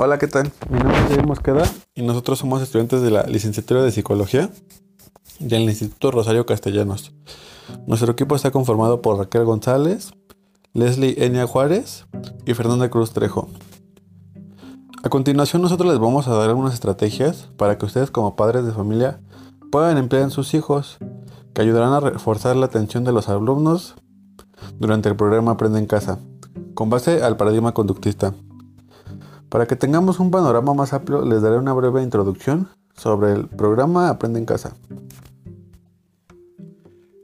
Hola, ¿qué tal? Mi nombre es Javier Mosqueda y nosotros somos estudiantes de la licenciatura de Psicología del Instituto Rosario Castellanos. Nuestro equipo está conformado por Raquel González, Leslie Enia Juárez y Fernanda Cruz Trejo. A continuación nosotros les vamos a dar algunas estrategias para que ustedes como padres de familia puedan emplear en sus hijos, que ayudarán a reforzar la atención de los alumnos durante el programa Aprende en Casa, con base al paradigma conductista. Para que tengamos un panorama más amplio, les daré una breve introducción sobre el programa Aprende en Casa.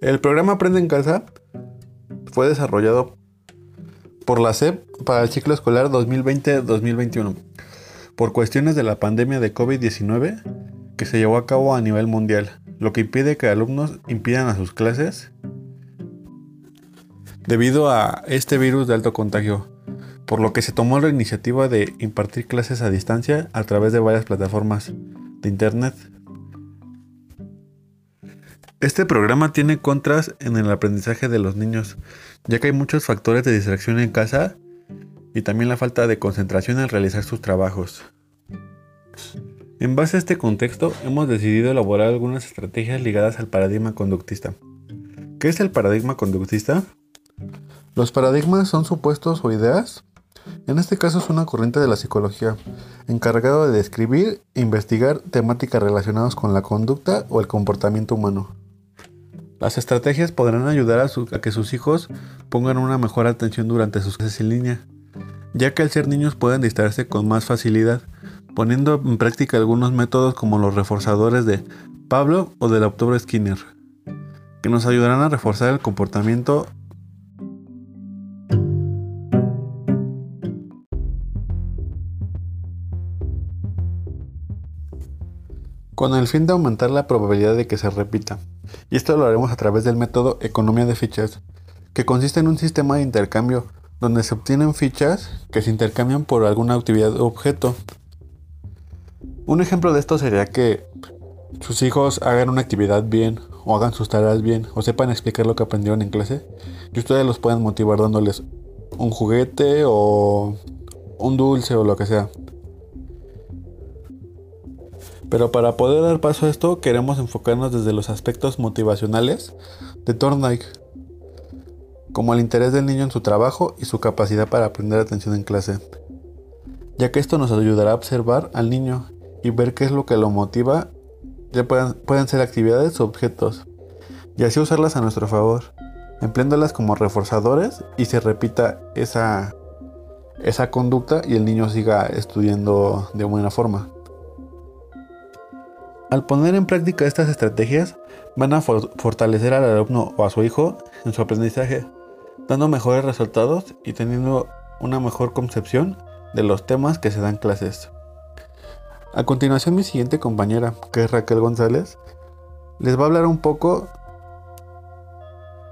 El programa Aprende en Casa fue desarrollado por la SEP para el ciclo escolar 2020-2021 por cuestiones de la pandemia de COVID-19 que se llevó a cabo a nivel mundial, lo que impide que alumnos impidan a sus clases debido a este virus de alto contagio, por lo que se tomó la iniciativa de impartir clases a distancia a través de varias plataformas de Internet. Este programa tiene contras en el aprendizaje de los niños, ya que hay muchos factores de distracción en casa y también la falta de concentración al realizar sus trabajos. En base a este contexto, hemos decidido elaborar algunas estrategias ligadas al paradigma conductista. ¿Qué es el paradigma conductista? Los paradigmas son supuestos o ideas. En este caso es una corriente de la psicología, encargado de describir e investigar temáticas relacionadas con la conducta o el comportamiento humano. Las estrategias podrán ayudar a, a, que sus hijos pongan una mejor atención durante sus clases en línea, ya que al ser niños pueden distraerse con más facilidad, poniendo en práctica algunos métodos como los reforzadores de Pablo o del autor Skinner, que nos ayudarán a reforzar el comportamiento con el fin de aumentar la probabilidad de que se repita. Y esto lo haremos a través del método economía de fichas, que consiste en un sistema de intercambio donde se obtienen fichas que se intercambian por alguna actividad o objeto. Un ejemplo de esto sería que sus hijos hagan una actividad bien o hagan sus tareas bien o sepan explicar lo que aprendieron en clase y ustedes los pueden motivar dándoles un juguete o un dulce o lo que sea. Pero para poder dar paso a esto queremos enfocarnos desde los aspectos motivacionales de Thorndike, como el interés del niño en su trabajo y su capacidad para aprender atención en clase, ya que esto nos ayudará a observar al niño y ver qué es lo que lo motiva, ya pueden, pueden ser actividades o objetos, y así usarlas a nuestro favor, empleándolas como reforzadores y se repita esa, esa conducta y el niño siga estudiando de buena forma. Al poner en práctica estas estrategias, van a fortalecer al alumno o a su hijo en su aprendizaje, dando mejores resultados y teniendo una mejor concepción de los temas que se dan clases. A continuación mi siguiente compañera, que es Raquel González, les va a hablar un poco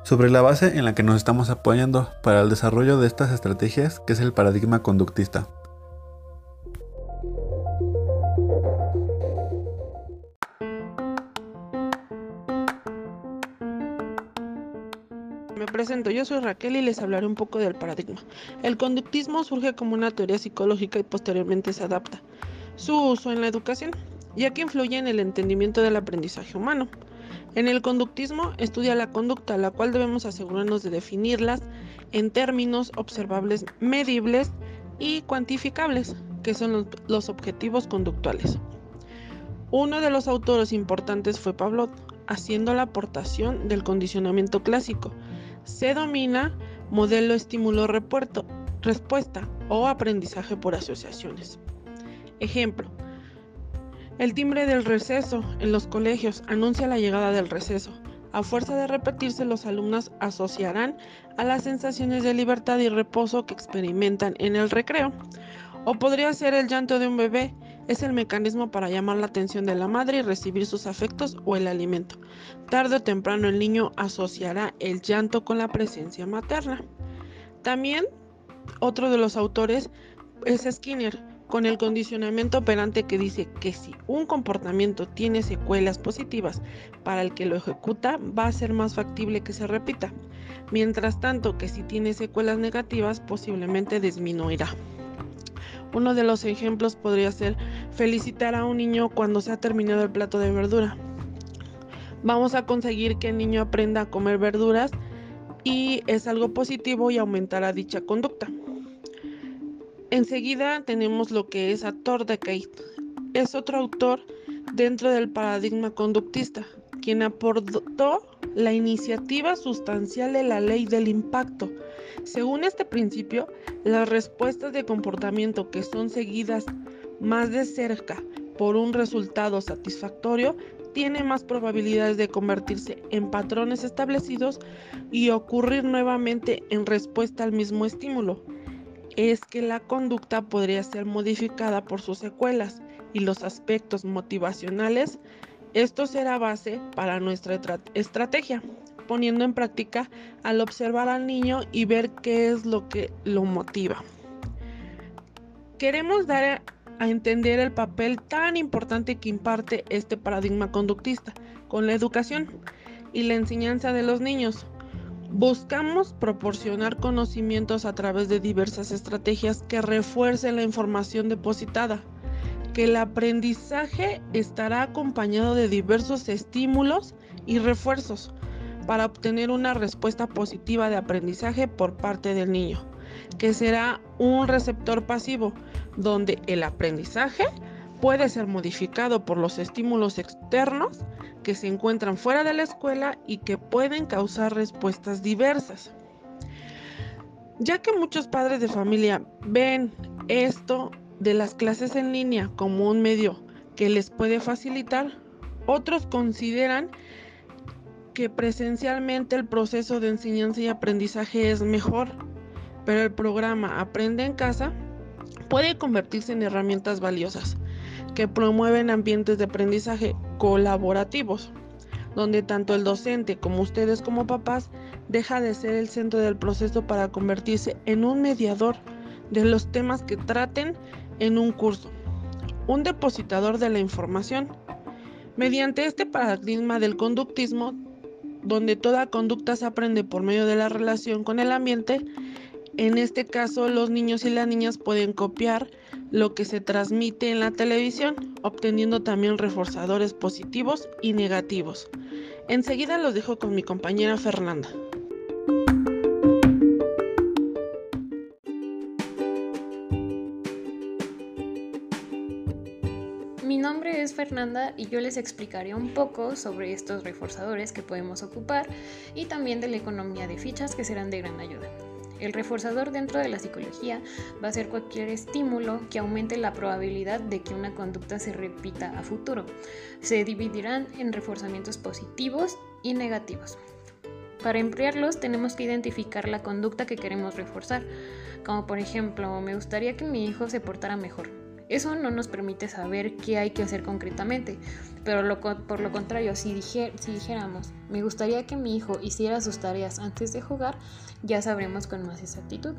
sobre la base en la que nos estamos apoyando para el desarrollo de estas estrategias, que es el paradigma conductista. Presento, yo soy Raquel y les hablaré un poco del paradigma. El conductismo surge como una teoría psicológica y posteriormente se adapta. Su uso en la educación, ya que influye en el entendimiento del aprendizaje humano. En el conductismo estudia la conducta, la cual debemos asegurarnos de definirlas en términos observables, medibles y cuantificables, que son los, objetivos conductuales. Uno de los autores importantes fue Pavlov, haciendo la aportación del condicionamiento clásico, se domina modelo estímulo-respuesta o aprendizaje por asociaciones. Ejemplo, el timbre del receso en los colegios anuncia la llegada del receso. A fuerza de repetirse, los alumnos asociarán a las sensaciones de libertad y reposo que experimentan en el recreo. O podría ser el llanto de un bebé, es el mecanismo para llamar la atención de la madre y recibir sus afectos o el alimento. Tarde o temprano el niño asociará el llanto con la presencia materna. También otro de los autores es Skinner, con el condicionamiento operante que dice que si un comportamiento tiene secuelas positivas para el que lo ejecuta, va a ser más factible que se repita, mientras tanto que si tiene secuelas negativas posiblemente disminuirá. Uno de los ejemplos podría ser felicitar a un niño cuando se ha terminado el plato de verdura. Vamos a conseguir que el niño aprenda a comer verduras y es algo positivo y aumentará dicha conducta. Enseguida tenemos lo que es Ator de Kate. Es otro autor dentro del paradigma conductista, quien aportó la iniciativa sustancial de la ley del impacto. Según este principio, las respuestas de comportamiento que son seguidas más de cerca por un resultado satisfactorio tiene más probabilidades de convertirse en patrones establecidos y ocurrir nuevamente en respuesta al mismo estímulo. Es que la conducta podría ser modificada por sus secuelas y los aspectos motivacionales. Esto será base para nuestra estrategia, poniendo en práctica al observar al niño y ver qué es lo que lo motiva. Queremos dar a entender el papel tan importante que imparte este paradigma conductista con la educación y la enseñanza de los niños. Buscamos proporcionar conocimientos a través de diversas estrategias que refuercen la información depositada, que el aprendizaje estará acompañado de diversos estímulos y refuerzos para obtener una respuesta positiva de aprendizaje por parte del niño, que será un receptor pasivo donde el aprendizaje puede ser modificado por los estímulos externos que se encuentran fuera de la escuela y que pueden causar respuestas diversas. Ya que muchos padres de familia ven esto de las clases en línea como un medio que les puede facilitar, otros consideran que presencialmente el proceso de enseñanza y aprendizaje es mejor, pero el programa Aprende en casa puede convertirse en herramientas valiosas que promueven ambientes de aprendizaje colaborativos, donde tanto el docente como ustedes como papás deja de ser el centro del proceso para convertirse en un mediador de los temas que traten en un curso, un depositador de la información. Mediante este paradigma del conductismo, donde toda conducta se aprende por medio de la relación con el ambiente, en este caso, los niños y las niñas pueden copiar lo que se transmite en la televisión, obteniendo también reforzadores positivos y negativos. Enseguida los dejo con mi compañera Fernanda. Es Fernanda y yo les explicaré un poco sobre estos reforzadores que podemos ocupar y también de la economía de fichas que serán de gran ayuda. El reforzador dentro de la psicología va a ser cualquier estímulo que aumente la probabilidad de que una conducta se repita a futuro. Se dividirán en reforzamientos positivos y negativos. Para emplearlos tenemos que identificar la conducta que queremos reforzar, como por ejemplo, me gustaría que mi hijo se portara mejor. Eso no nos permite saber qué hay que hacer concretamente, pero por lo contrario, si, si dijéramos, me gustaría que mi hijo hiciera sus tareas antes de jugar, ya sabremos con más exactitud.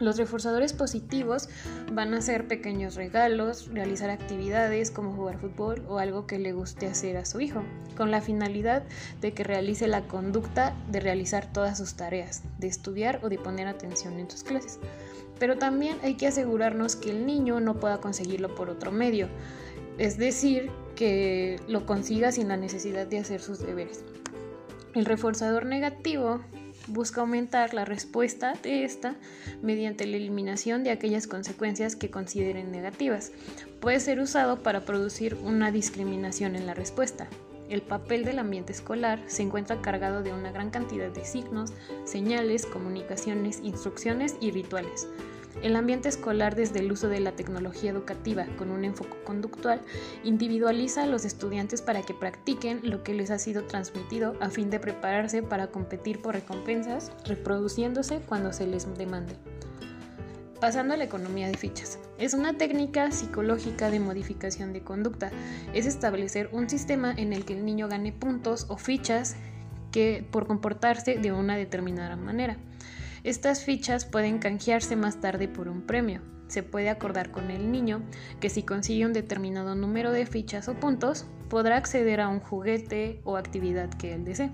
Los reforzadores positivos van a ser pequeños regalos, realizar actividades como jugar fútbol o algo que le guste hacer a su hijo, con la finalidad de que realice la conducta de realizar todas sus tareas, de estudiar o de poner atención en sus clases. Pero también hay que asegurarnos que el niño no pueda conseguirlo por otro medio, es decir, que lo consiga sin la necesidad de hacer sus deberes. El reforzador negativo busca aumentar la respuesta de esta mediante la eliminación de aquellas consecuencias que consideren negativas. Puede ser usado para producir una discriminación en la respuesta. El papel del ambiente escolar se encuentra cargado de una gran cantidad de signos, señales, comunicaciones, instrucciones y rituales. El ambiente escolar desde el uso de la tecnología educativa con un enfoque conductual individualiza a los estudiantes para que practiquen lo que les ha sido transmitido a fin de prepararse para competir por recompensas, reproduciéndose cuando se les demande. Pasando a la economía de fichas. Es una técnica psicológica de modificación de conducta. Es establecer un sistema en el que el niño gane puntos o fichas que por comportarse de una determinada manera. Estas fichas pueden canjearse más tarde por un premio. Se puede acordar con el niño que si consigue un determinado número de fichas o puntos, podrá acceder a un juguete o actividad que él desee.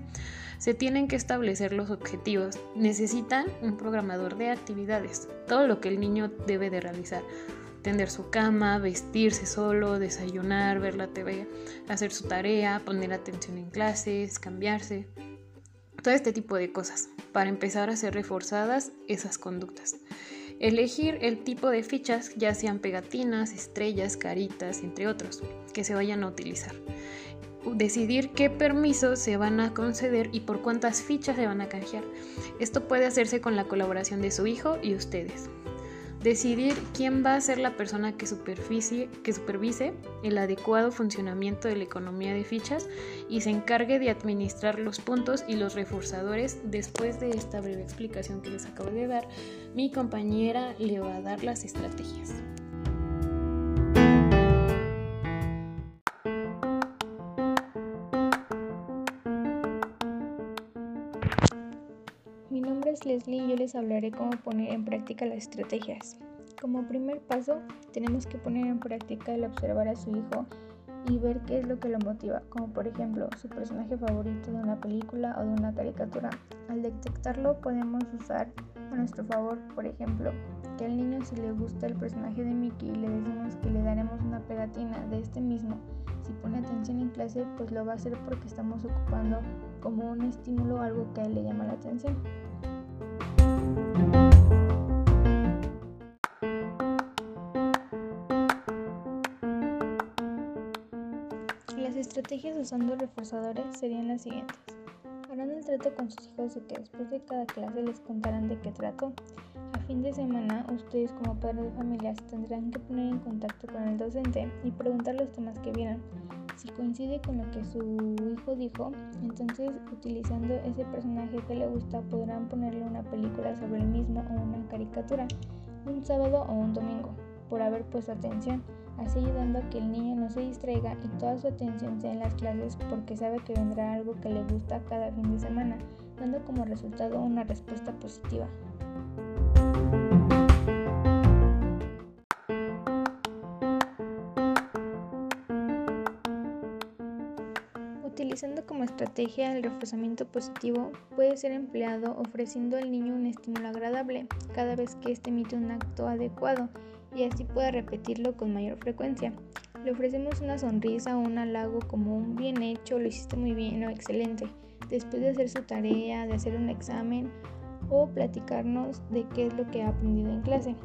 Se tienen que establecer los objetivos. Necesitan un programador de actividades, todo lo que el niño debe de realizar. tender su cama, vestirse solo, desayunar, ver la TV, hacer su tarea, poner atención en clases, cambiarse, todo este tipo de cosas para empezar a ser reforzadas esas conductas. Elegir el tipo de fichas, ya sean pegatinas, estrellas, caritas, entre otros, que se vayan a utilizar. Decidir qué permisos se van a conceder y por cuántas fichas se van a canjear. Esto puede hacerse con la colaboración de su hijo y ustedes decidir quién va a ser la persona que, supervise el adecuado funcionamiento de la economía de fichas y se encargue de administrar los puntos y los reforzadores. Después de esta breve explicación que les acabo de dar, mi compañera le va a dar las estrategias. Leslie y yo les hablaré cómo poner en práctica las estrategias. Como primer paso, tenemos que poner en práctica el observar a su hijo y ver qué es lo que lo motiva, como por ejemplo su personaje favorito de una película o de una caricatura. Al detectarlo podemos usar a nuestro favor, por ejemplo, que al niño si le gusta el personaje de Mickey le decimos que le daremos una pegatina de este mismo. Si pone atención en clase, pues lo va a hacer porque estamos ocupando como un estímulo algo que a él le llama la atención. Estrategias usando reforzadores serían las siguientes. Harán el trato con sus hijos de que después de cada clase les contarán de qué trato. A fin de semana, ustedes como padres de familia tendrán que poner en contacto con el docente y preguntar los temas que vieron. Si coincide con lo que su hijo dijo, entonces utilizando ese personaje que le gusta podrán ponerle una película sobre el mismo o una caricatura, un sábado o un domingo, por haber puesto atención, así ayudando a que el niño no se distraiga y toda su atención sea en las clases porque sabe que vendrá algo que le gusta cada fin de semana, dando como resultado una respuesta positiva. Utilizando como estrategia el reforzamiento positivo, puede ser empleado ofreciendo al niño un estímulo agradable cada vez que éste emite un acto adecuado y así pueda repetirlo con mayor frecuencia. Le ofrecemos una sonrisa o un halago como un bien hecho, lo hiciste muy bien o excelente, después de hacer su tarea, de hacer un examen o platicarnos de qué es lo que ha aprendido en clase.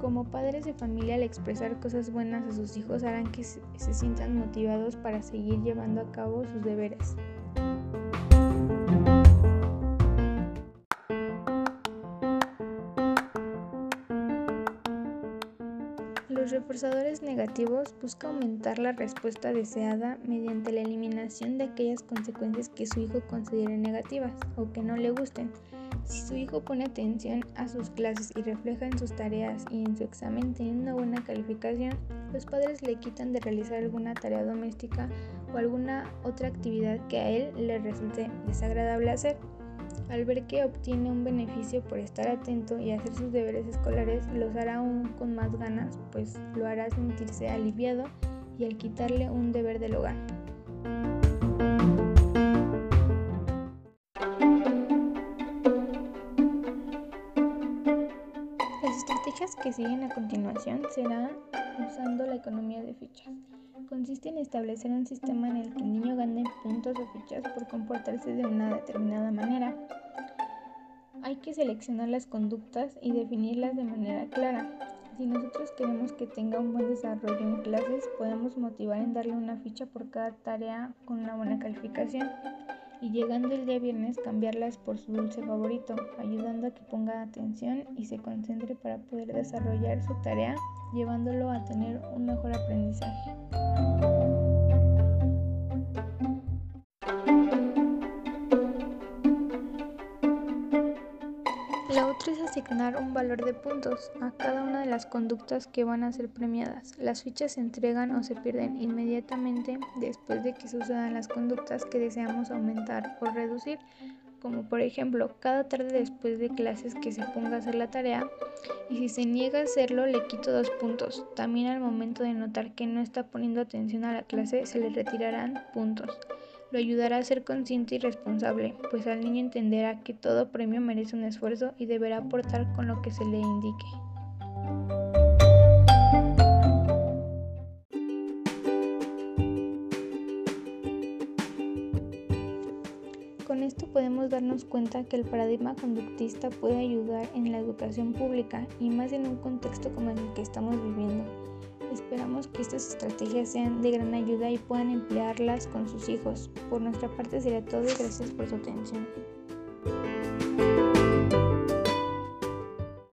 Como padres de familia, al expresar cosas buenas a sus hijos harán que se, sientan motivados para seguir llevando a cabo sus deberes. Reforzadores negativos buscan aumentar la respuesta deseada mediante la eliminación de aquellas consecuencias que su hijo considere negativas o que no le gusten. Si su hijo pone atención a sus clases y refleja en sus tareas y en su examen tiene una buena calificación, los padres le quitan de realizar alguna tarea doméstica o alguna otra actividad que a él le resulte desagradable hacer. Al ver que obtiene un beneficio por estar atento y hacer sus deberes escolares, los hará aún con más ganas, pues lo hará sentirse aliviado y al quitarle un deber del hogar. que siguen a continuación será usando la economía de fichas. Consiste en establecer un sistema en el que el niño gane puntos o fichas por comportarse de una determinada manera. Hay que seleccionar las conductas y definirlas de manera clara. Si nosotros queremos que tenga un buen desarrollo en clases, podemos motivar en darle una ficha por cada tarea con una buena calificación y llegando el día viernes cambiarlas por su dulce favorito, ayudando a que ponga atención y se concentre para poder desarrollar su tarea, llevándolo a tener un mejor aprendizaje. Asignar un valor de puntos a cada una de las conductas que van a ser premiadas. Las fichas se entregan o se pierden inmediatamente después de que sucedan las conductas que deseamos aumentar o reducir, como por ejemplo cada tarde después de clases que se ponga a hacer la tarea y si se niega a hacerlo le quito dos puntos. También al momento de notar que no está poniendo atención a la clase se le retirarán puntos lo ayudará a ser consciente y responsable, pues al niño entenderá que todo premio merece un esfuerzo y deberá aportar con lo que se le indique. Con esto podemos darnos cuenta que el paradigma conductista puede ayudar en la educación pública y más en un contexto como el que estamos viviendo Esperamos que estas estrategias sean de gran ayuda y puedan emplearlas con sus hijos. Por nuestra parte sería todo y gracias por su atención.